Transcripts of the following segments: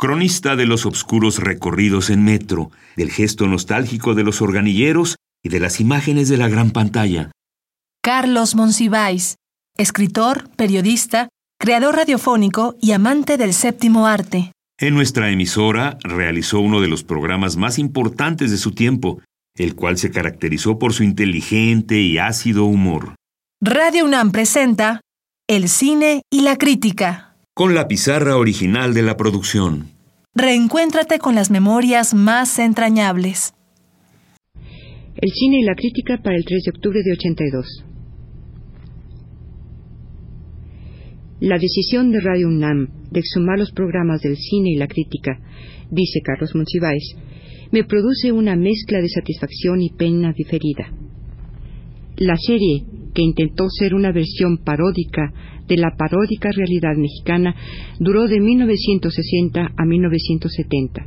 cronista de los obscuros recorridos en metro, del gesto nostálgico de los organilleros y de las imágenes de la gran pantalla. Carlos Monsiváis, escritor, periodista, creador radiofónico y amante del séptimo arte. En nuestra emisora realizó uno de los programas más importantes de su tiempo, el cual se caracterizó por su inteligente y ácido humor. Radio UNAM presenta El cine y la crítica. Con la pizarra original de la producción. Reencuéntrate con las memorias más entrañables. El cine y la crítica para el 3 de octubre de 82. La decisión de Radio UNAM de exhumar los programas del cine y la crítica, dice Carlos Monsiváis, me produce una mezcla de satisfacción y pena diferida. La serie, que intentó ser una versión paródica de la paródica realidad mexicana, duró de 1960 a 1970.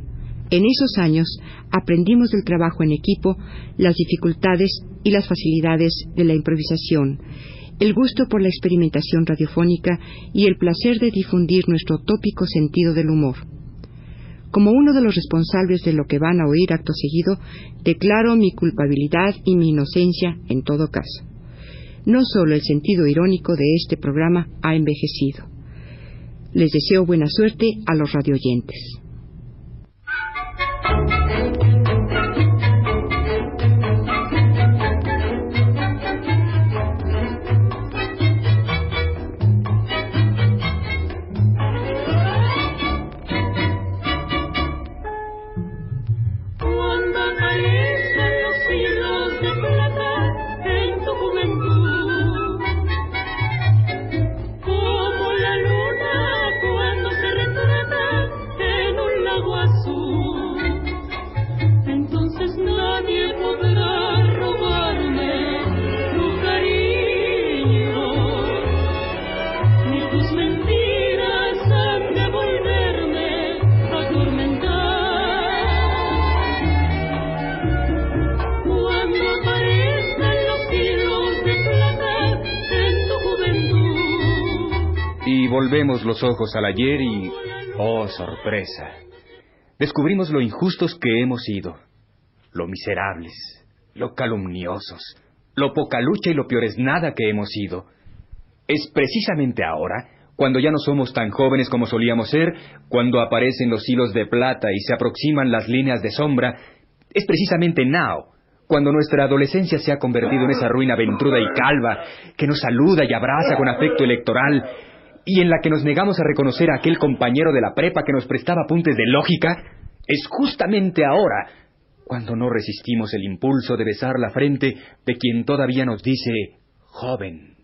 En esos años aprendimos del trabajo en equipo, las dificultades y las facilidades de la improvisación, el gusto por la experimentación radiofónica y el placer de difundir nuestro tópico sentido del humor. Como uno de los responsables de lo que van a oír acto seguido, declaro mi culpabilidad y mi inocencia en todo caso. No solo el sentido irónico de este programa ha envejecido. Les deseo buena suerte a los radioyentes. Los ojos al ayer y... ¡Oh, sorpresa! Descubrimos lo injustos que hemos sido, lo miserables, lo calumniosos, lo poca lucha y lo peor es nada que hemos sido. Es precisamente ahora, cuando ya no somos tan jóvenes como solíamos ser, cuando aparecen los hilos de plata y se aproximan las líneas de sombra, es precisamente now, cuando nuestra adolescencia se ha convertido en esa ruina ventruda y calva que nos saluda y abraza con afecto electoral, y en la que nos negamos a reconocer a aquel compañero de la prepa que nos prestaba apuntes de lógica, es justamente ahora cuando no resistimos el impulso de besar la frente de quien todavía nos dice joven.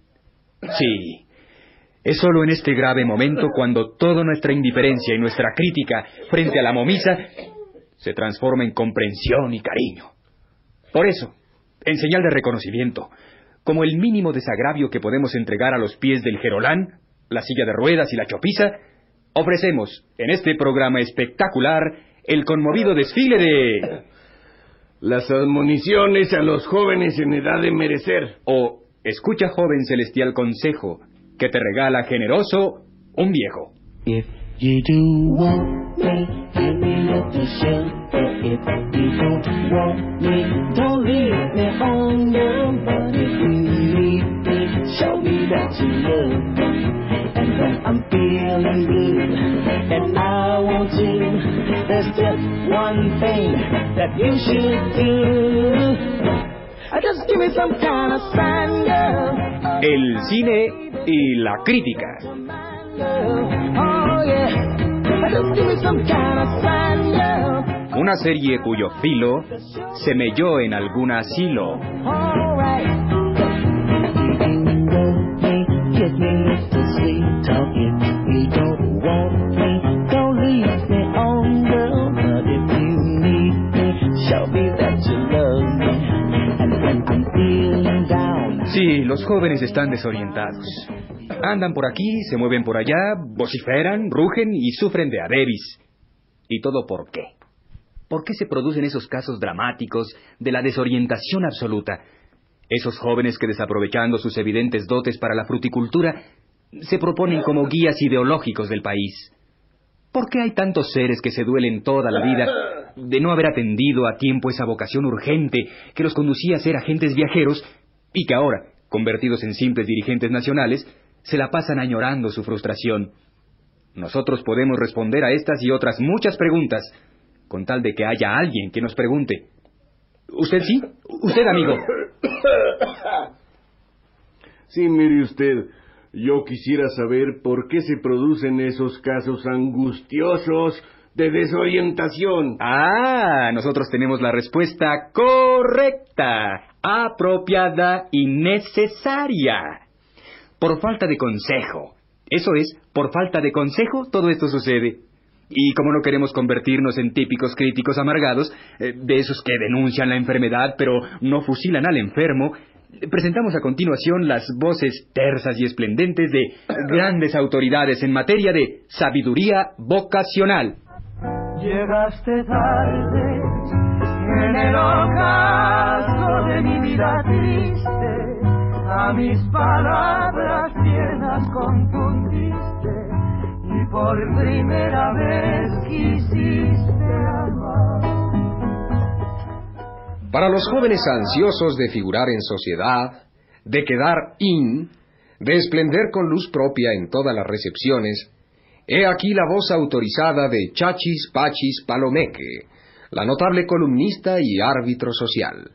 Sí, es solo en este grave momento cuando toda nuestra indiferencia y nuestra crítica frente a la momisa se transforma en comprensión y cariño. Por eso, en señal de reconocimiento, como el mínimo desagravio que podemos entregar a los pies del Gerolán, la silla de ruedas y la chopiza, ofrecemos en este programa espectacular el conmovido desfile de... Las admoniciones a los jóvenes en edad de merecer. O escucha joven celestial consejo que te regala generoso un viejo. I'm feeling blue and I want to. There's just one thing that you should do. Just give me some kind of sign, girl. El cine y la crítica. Oh, yeah. Just Sí, los jóvenes están desorientados. Andan por aquí, se mueven por allá, vociferan, rugen y sufren de adebis. ¿Y todo por qué? ¿Por qué se producen esos casos dramáticos de la desorientación absoluta? Esos jóvenes que desaprovechando sus evidentes dotes para la fruticultura se proponen como guías ideológicos del país. ¿Por qué hay tantos seres que se duelen toda la vida de no haber atendido a tiempo esa vocación urgente que los conducía a ser agentes viajeros y que ahora, convertidos en simples dirigentes nacionales, se la pasan añorando su frustración? Nosotros podemos responder a estas y otras muchas preguntas, con tal de que haya alguien que nos pregunte. ¿Usted sí? ¿Usted, amigo? Sí, mire usted, yo quisiera saber por qué se producen esos casos angustiosos de desorientación. Ah, nosotros tenemos la respuesta correcta, apropiada y necesaria. Por falta de consejo. Eso es, por falta de consejo todo esto sucede. Y como no queremos convertirnos en típicos críticos amargados, eh, de esos que denuncian la enfermedad pero no fusilan al enfermo, presentamos a continuación las voces tersas y esplendentes de grandes autoridades en materia de sabiduría vocacional. Llegaste tarde en el ocaso de mi vida triste, a mis palabras tiernas confundiste y por primera vez quisiste amar. Para los jóvenes ansiosos de figurar en sociedad, de quedar in, de esplender con luz propia en todas las recepciones, he aquí la voz autorizada de Chachis Pachis Palomeque, la notable columnista y árbitro social.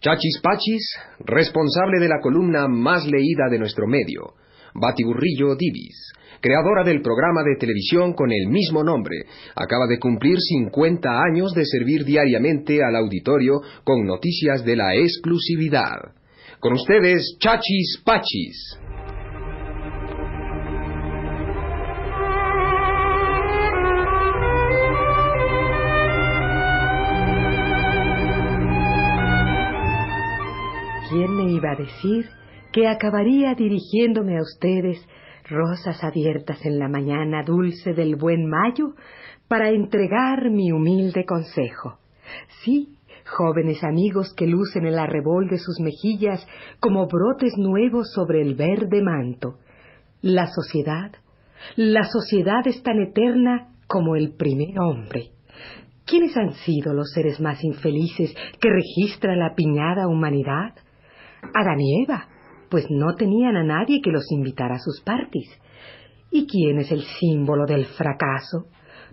Chachis Pachis, responsable de la columna más leída de nuestro medio, Batiburrillo Divis, creadora del programa de televisión con el mismo nombre, acaba de cumplir 50 años de servir diariamente al auditorio con noticias de la exclusividad. Con ustedes, Chachis Pachis. ¿Quién me iba a decir que acabaría dirigiéndome a ustedes rosas abiertas en la mañana dulce del buen mayo, para entregar mi humilde consejo. Sí, jóvenes amigos que lucen el arrebol de sus mejillas como brotes nuevos sobre el verde manto. La sociedad, la sociedad es tan eterna como el primer hombre. ¿Quiénes han sido los seres más infelices que registra la piñada humanidad? Adán y Eva, pues no tenían a nadie que los invitara a sus parties. ¿Y quién es el símbolo del fracaso?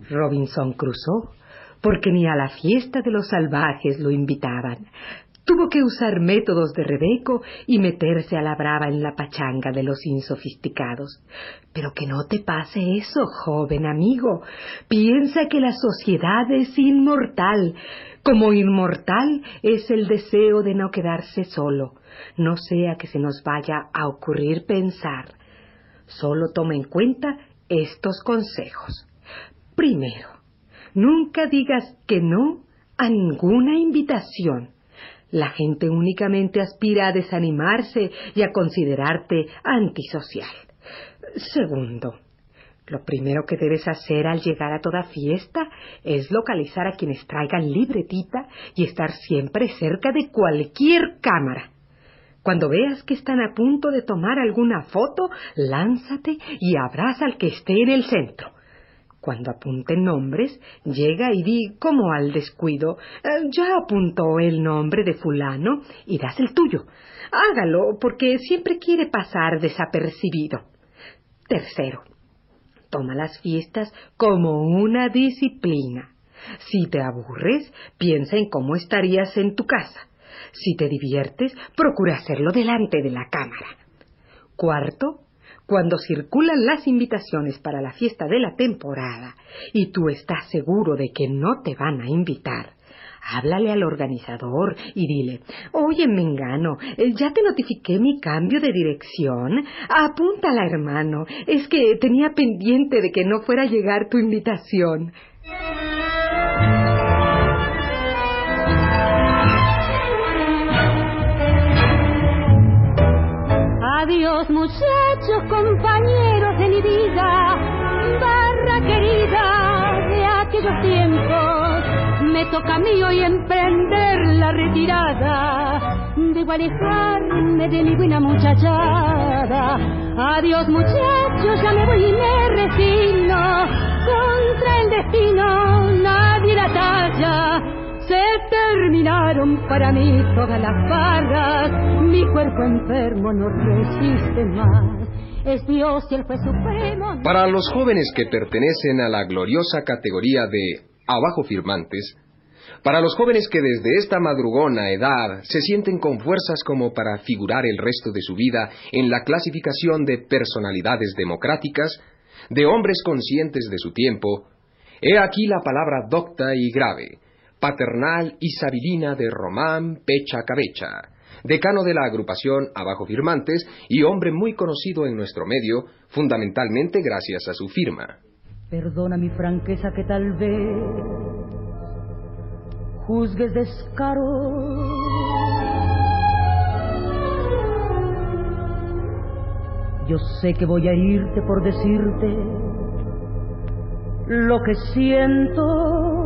Robinson Crusoe, porque ni a la fiesta de los salvajes lo invitaban. Tuvo que usar métodos de Rebeco y meterse a la brava en la pachanga de los insofisticados. Pero que no te pase eso, joven amigo. Piensa que la sociedad es inmortal, como inmortal es el deseo de no quedarse solo no sea que se nos vaya a ocurrir pensar. Solo toma en cuenta estos consejos. Primero, nunca digas que no a ninguna invitación. La gente únicamente aspira a desanimarse y a considerarte antisocial. Segundo, lo primero que debes hacer al llegar a toda fiesta es localizar a quienes traigan libretita y estar siempre cerca de cualquier cámara. Cuando veas que están a punto de tomar alguna foto, lánzate y abraza al que esté en el centro. Cuando apunten nombres, llega y di como al descuido, eh, ya apuntó el nombre de fulano y das el tuyo. Hágalo porque siempre quiere pasar desapercibido. Tercero, toma las fiestas como una disciplina. Si te aburres, piensa en cómo estarías en tu casa. Si te diviertes, procura hacerlo delante de la cámara. Cuarto, cuando circulan las invitaciones para la fiesta de la temporada y tú estás seguro de que no te van a invitar, háblale al organizador y dile, oye, Mengano, eh, ya te notifiqué mi cambio de dirección. Apúntala, hermano. Es que tenía pendiente de que no fuera a llegar tu invitación. Adiós muchachos, compañeros de mi vida, barra querida de aquellos tiempos. Me toca a mí hoy emprender la retirada, debo alejarme de mi buena muchachada. Adiós muchachos, ya me voy y me resigno contra el destino nadie la talla. Terminaron para mí todas las barras, mi cuerpo enfermo no resiste más. Es Dios y el supremo. Para los jóvenes que pertenecen a la gloriosa categoría de abajo firmantes, para los jóvenes que desde esta madrugona edad se sienten con fuerzas como para figurar el resto de su vida en la clasificación de personalidades democráticas, de hombres conscientes de su tiempo, he aquí la palabra docta y grave, paternal y sabilina de Román Pecha Cabecha, decano de la agrupación Abajo Firmantes y hombre muy conocido en nuestro medio, fundamentalmente gracias a su firma. Perdona mi franqueza que tal vez juzgues descaro. Yo sé que voy a irte por decirte lo que siento.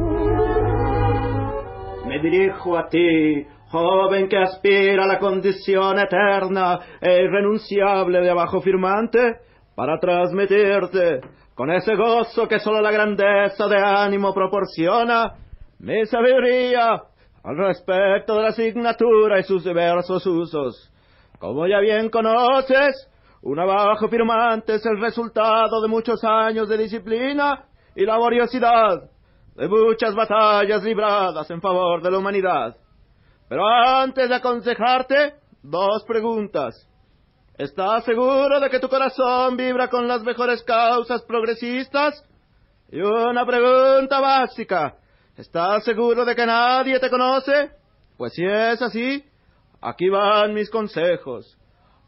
Dirijo a ti, joven que aspira a la condición eterna e irrenunciable de abajo firmante, para transmitirte, con ese gozo que solo la grandeza de ánimo proporciona, mi sabiduría al respecto de la asignatura y sus diversos usos. Como ya bien conoces, un abajo firmante es el resultado de muchos años de disciplina y laboriosidad, de muchas batallas libradas en favor de la humanidad. Pero antes de aconsejarte, dos preguntas. ¿Estás seguro de que tu corazón vibra con las mejores causas progresistas? Y una pregunta básica. ¿Estás seguro de que nadie te conoce? Pues si es así, aquí van mis consejos.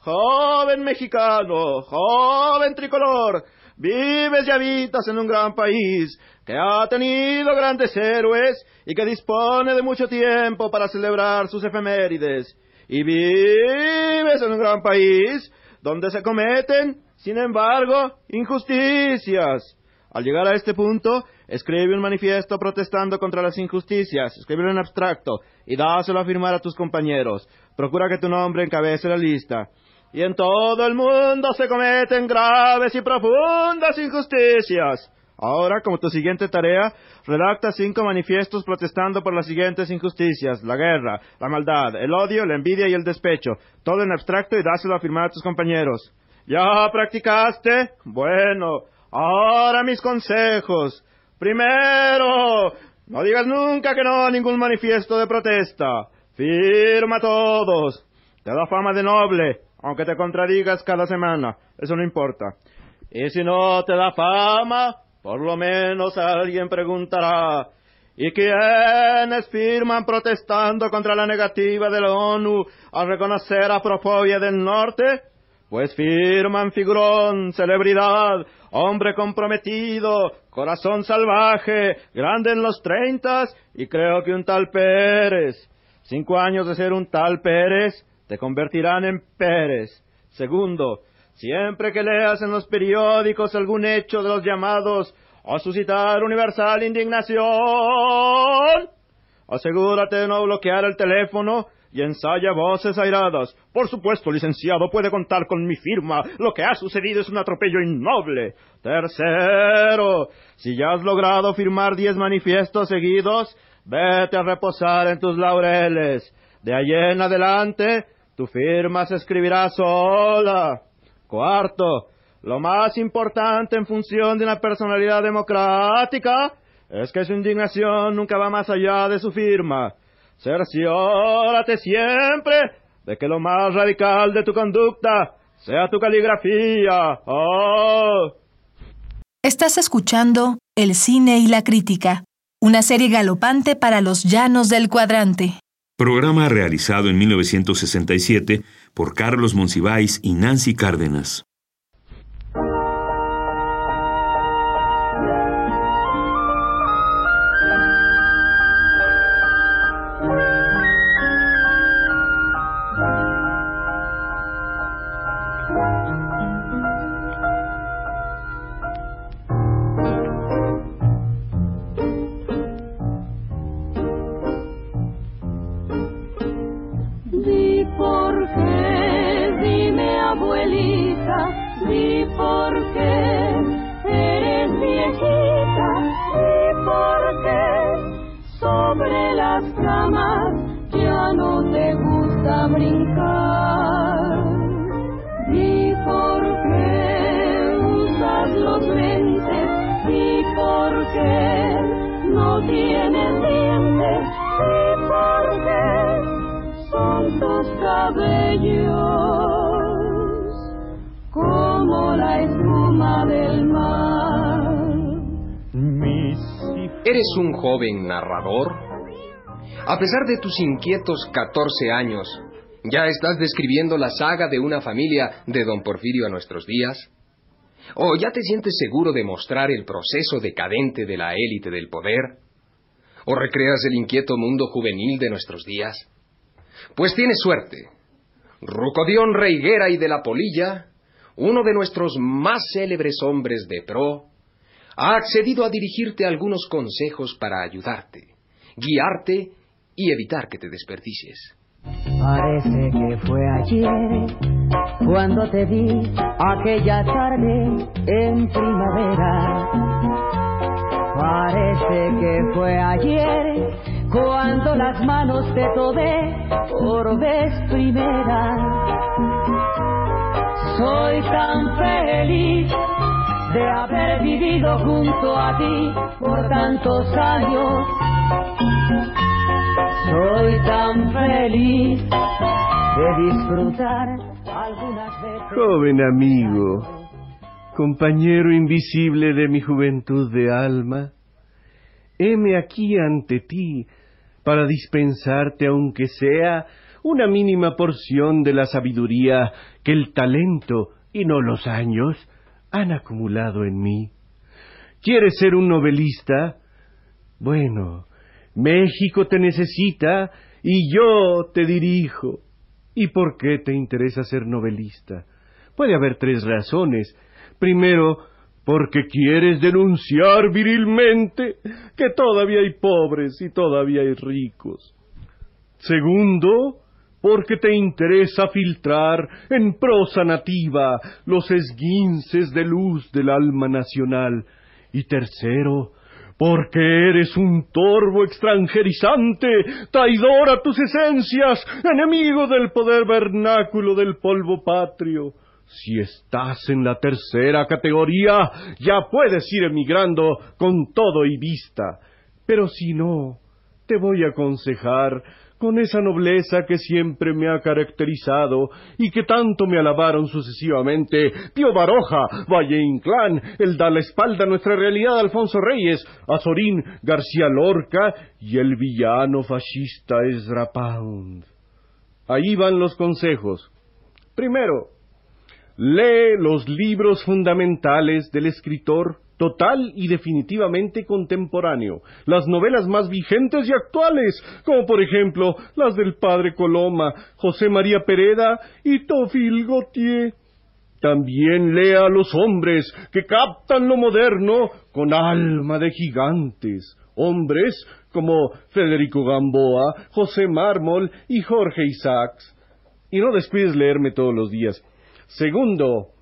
Joven mexicano, joven tricolor, vives y habitas en un gran país que ha tenido grandes héroes y que dispone de mucho tiempo para celebrar sus efemérides. Y vives en un gran país donde se cometen, sin embargo, injusticias. Al llegar a este punto, escribe un manifiesto protestando contra las injusticias, escríbelo en abstracto y dáselo a firmar a tus compañeros. Procura que tu nombre encabece la lista. Y en todo el mundo se cometen graves y profundas injusticias. Ahora, como tu siguiente tarea, redacta cinco manifiestos protestando por las siguientes injusticias, la guerra, la maldad, el odio, la envidia y el despecho, todo en abstracto y dáselo a firmar a tus compañeros. ¿Ya practicaste? Bueno, Ahora mis consejos. Primero, no digas nunca que no a ningún manifiesto de protesta. Firma todos. Te da fama de noble, aunque te contradigas cada semana. Eso no importa. Y si no te da fama, por lo menos alguien preguntará. ¿Y quiénes firman protestando contra la negativa de la ONU a reconocer a Profobia del Norte? Pues firman figurón, celebridad, hombre comprometido, corazón salvaje, grande en los treintas y creo que un tal Pérez. Cinco años de ser un tal Pérez te convertirán en Pérez. Segundo, siempre que leas en los periódicos algún hecho de los llamados a suscitar universal indignación, asegúrate de no bloquear el teléfono y ensaya voces airadas. Por supuesto, licenciado, puede contar con mi firma. Lo que ha sucedido es un atropello innoble. Tercero, si ya has logrado firmar diez manifiestos seguidos, vete a reposar en tus laureles. De allí en adelante, tu firma se escribirá sola. Cuarto, lo más importante en función de una personalidad democrática es que su indignación nunca va más allá de su firma. Cerciórate siempre de que lo más radical de tu conducta sea tu caligrafía. Oh. Estás escuchando El cine y la crítica, una serie galopante para los llanos del cuadrante. Programa realizado en 1967 por Carlos Monsiváis y Nancy Cárdenas. Ya no te gusta brincar. ¿Y por qué usas los lentes? ¿Y por qué no tienes dientes? ¿Y por qué son tus cabellos? como la espuma del mar. ¿Eres un joven narrador? A pesar de tus inquietos 14 años, ¿ya estás describiendo la saga de una familia de don Porfirio a nuestros días? ¿O ya te sientes seguro de mostrar el proceso decadente de la élite del poder? ¿O recreas el inquieto mundo juvenil de nuestros días? Pues tienes suerte. Rucodión Reiguera y de la Polilla uno de nuestros más célebres hombres de pro, ha accedido a dirigirte algunos consejos para ayudarte, guiarte y evitar que te desperdicies. Parece que fue ayer cuando te vi aquella tarde en primavera. Parece que fue ayer cuando las manos te tomé por vez primera soy tan feliz de haber vivido junto a ti por tantos años. Soy tan feliz de disfrutar algunas veces. Joven amigo, compañero invisible de mi juventud de alma, heme aquí ante ti para dispensarte, aunque sea una mínima porción de la sabiduría que el talento y no los años han acumulado en mí. ¿Quieres ser un novelista? Bueno, México te necesita y yo te dirijo. ¿Y por qué te interesa ser novelista? Puede haber tres razones. Primero, porque quieres denunciar virilmente que todavía hay pobres y todavía hay ricos. Segundo, porque te interesa filtrar en prosa nativa los esguinces de luz del alma nacional. Y tercero, porque eres un torvo extranjerizante, traidor a tus esencias, enemigo del poder vernáculo del polvo patrio. Si estás en la tercera categoría, ya puedes ir emigrando con todo y vista. Pero si no, te voy a aconsejar con esa nobleza que siempre me ha caracterizado y que tanto me alabaron sucesivamente Tío Baroja, Valle Inclán, el da la espalda a nuestra realidad Alfonso Reyes, Azorín, García Lorca y el villano fascista Ezra Pound. Ahí van los consejos. Primero, lee los libros fundamentales del escritor total y definitivamente contemporáneo, las novelas más vigentes y actuales, como por ejemplo las del padre Coloma, José María Pereda y Tofil Gautier. También lea a los hombres que captan lo moderno con alma de gigantes, hombres como Federico Gamboa, José Mármol y Jorge Isaacs. Y no descuides leerme todos los días. Segundo,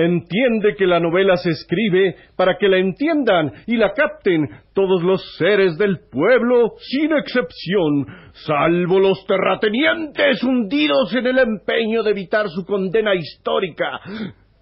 Entiende que la novela se escribe para que la entiendan y la capten todos los seres del pueblo, sin excepción, salvo los terratenientes hundidos en el empeño de evitar su condena histórica.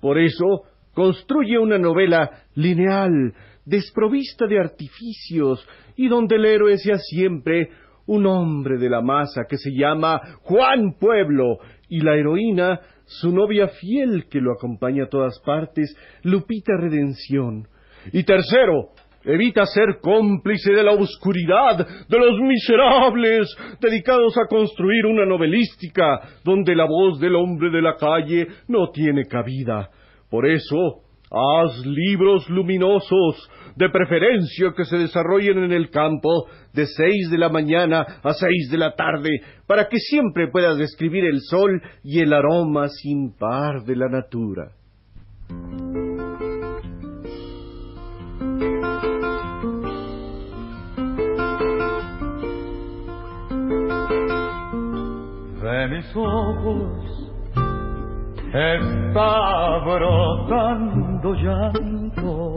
Por eso, construye una novela lineal, desprovista de artificios, y donde el héroe sea siempre un hombre de la masa que se llama Juan Pueblo, y la heroína su novia fiel que lo acompaña a todas partes, Lupita Redención. Y tercero, evita ser cómplice de la oscuridad de los miserables dedicados a construir una novelística donde la voz del hombre de la calle no tiene cabida. Por eso, Haz libros luminosos, de preferencia que se desarrollen en el campo de seis de la mañana a seis de la tarde, para que siempre puedas describir el sol y el aroma sin par de la natura. Mis ojos está brotando llanto.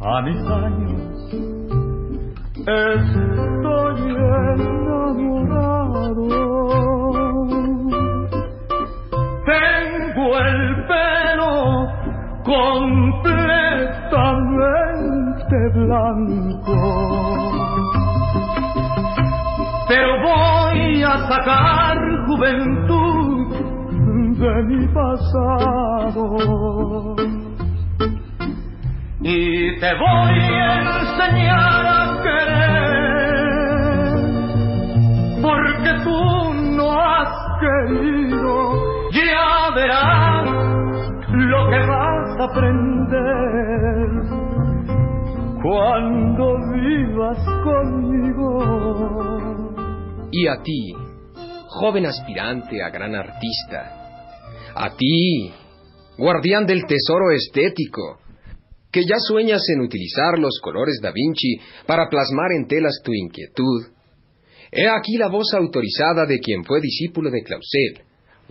A mis años estoy enamorado. Tengo el pelo completamente blanco. Juventud de mi pasado y te voy a enseñar a querer, porque tú no has querido, ya verás lo que vas a aprender cuando vivas conmigo. Y a ti, joven aspirante a gran artista, a ti, guardián del tesoro estético, que ya sueñas en utilizar los colores da Vinci para plasmar en telas tu inquietud. He aquí la voz autorizada de quien fue discípulo de Clausel,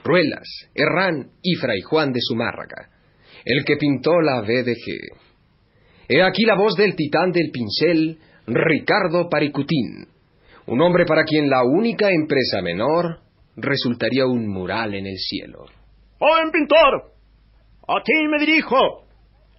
Ruelas, Herrán y Fray Juan de Zumárraga, el que pintó la VDG. He aquí la voz del titán del pincel, Ricardo Paricutín, un hombre para quien la única empresa menor resultaría un mural en el cielo. ¡Joven pintor! A ti me dirijo.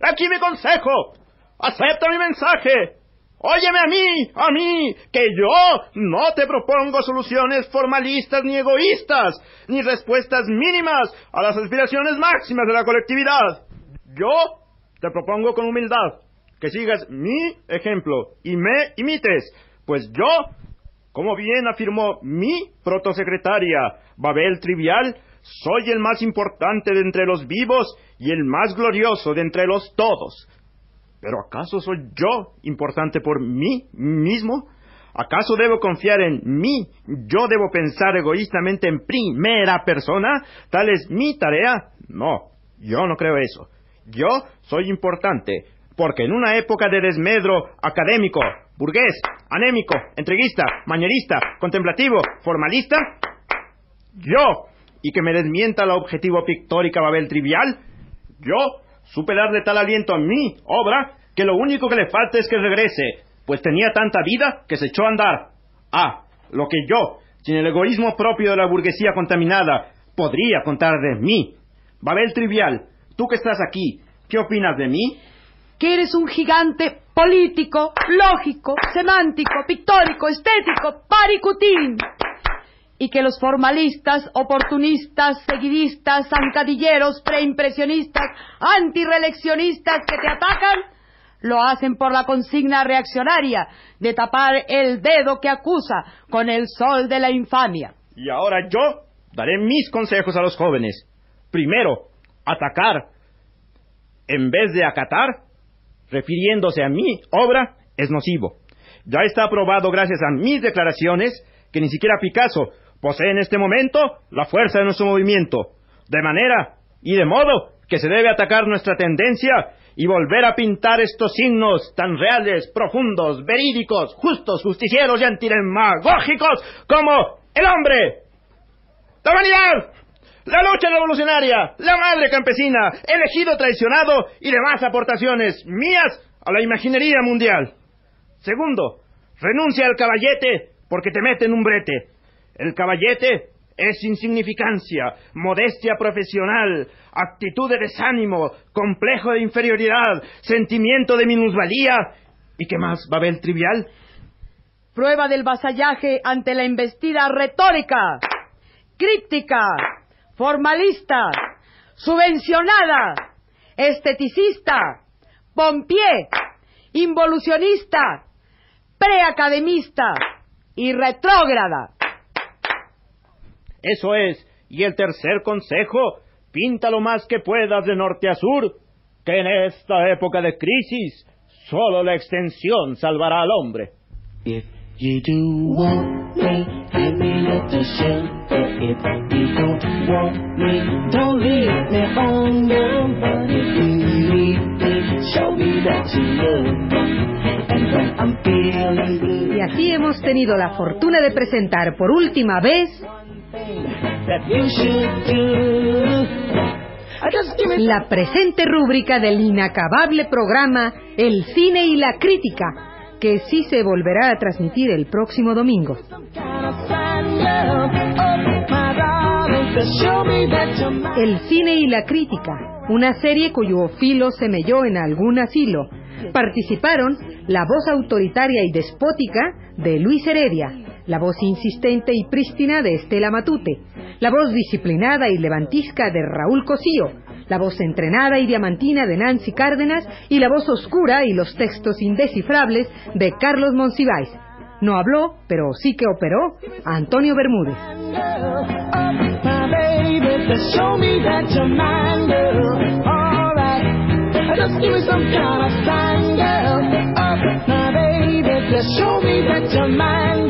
Aquí mi consejo. Acepta mi mensaje. Óyeme a mí, a mí, que yo no te propongo soluciones formalistas ni egoístas, ni respuestas mínimas a las aspiraciones máximas de la colectividad. Yo te propongo con humildad que sigas mi ejemplo y me imites, pues yo, como bien afirmó mi protosecretaria Babel Trivial, soy el más importante de entre los vivos y el más glorioso de entre los todos. ¿Pero acaso soy yo importante por mí mismo? ¿Acaso debo confiar en mí? ¿Yo debo pensar egoístamente en primera persona? ¿Tal es mi tarea? No, yo no creo eso. Yo soy importante, porque en una época de desmedro académico, burgués, anémico, entreguista, mañerista, contemplativo, formalista, yo y que me desmienta la objetivo pictórica Babel trivial? Yo supe darle tal aliento a mi obra que lo único que le falta es que regrese, pues tenía tanta vida que se echó a andar. Ah, lo que yo, sin el egoísmo propio de la burguesía contaminada, podría contar de mí. Babel trivial, tú que estás aquí, ¿qué opinas de mí? Que eres un gigante político, lógico, semántico, pictórico, estético, paricutín y que los formalistas, oportunistas, seguidistas, zancadilleros, preimpresionistas, antireeleccionistas que te atacan, lo hacen por la consigna reaccionaria de tapar el dedo que acusa con el sol de la infamia. Y ahora yo daré mis consejos a los jóvenes. Primero, atacar en vez de acatar, refiriéndose a mi obra, es nocivo. Ya está aprobado gracias a mis declaraciones que ni siquiera Picasso posee en este momento la fuerza de nuestro movimiento, de manera y de modo que se debe atacar nuestra tendencia y volver a pintar estos signos tan reales, profundos, verídicos, justos, justicieros y antidemagógicos como el hombre, la humanidad, la lucha revolucionaria, la madre campesina, el ejido traicionado y demás aportaciones mías a la imaginería mundial. Segundo, renuncia al caballete porque te mete en un brete. El caballete es insignificancia, modestia profesional, actitud de desánimo, complejo de inferioridad, sentimiento de minusvalía. ¿Y qué más, Babel trivial? Prueba del vasallaje ante la embestida retórica, críptica, formalista, subvencionada, esteticista, pompié, involucionista, preacademista y retrógrada. Eso es. Y el tercer consejo, pinta lo más que puedas de norte a sur, que en esta época de crisis solo la extensión salvará al hombre. If you do want me, give me a shelter. If you don't want me, don't leave me hungry. But if you need me, show me that you love me. And when I'm feeling blue, Y así hemos tenido la fortuna de presentar por última vez la presente rúbrica del inacabable programa El cine y la crítica, que sí se volverá a transmitir el próximo domingo. El cine y la crítica, una serie cuyo filo se melló en algún asilo. Participaron la voz autoritaria y despótica de Luis Heredia, la voz insistente y prístina de Estela Matute, la voz disciplinada y levantisca de Raúl Cosío, la voz entrenada y diamantina de Nancy Cárdenas y la voz oscura y los textos indescifrables de Carlos Monsiváis. No habló, pero sí que operó Antonio Bermúdez. Just show me that you're mine, girl. Alright. Just give me some kind of sign, girl. oh, my baby. Just show me that you're mine.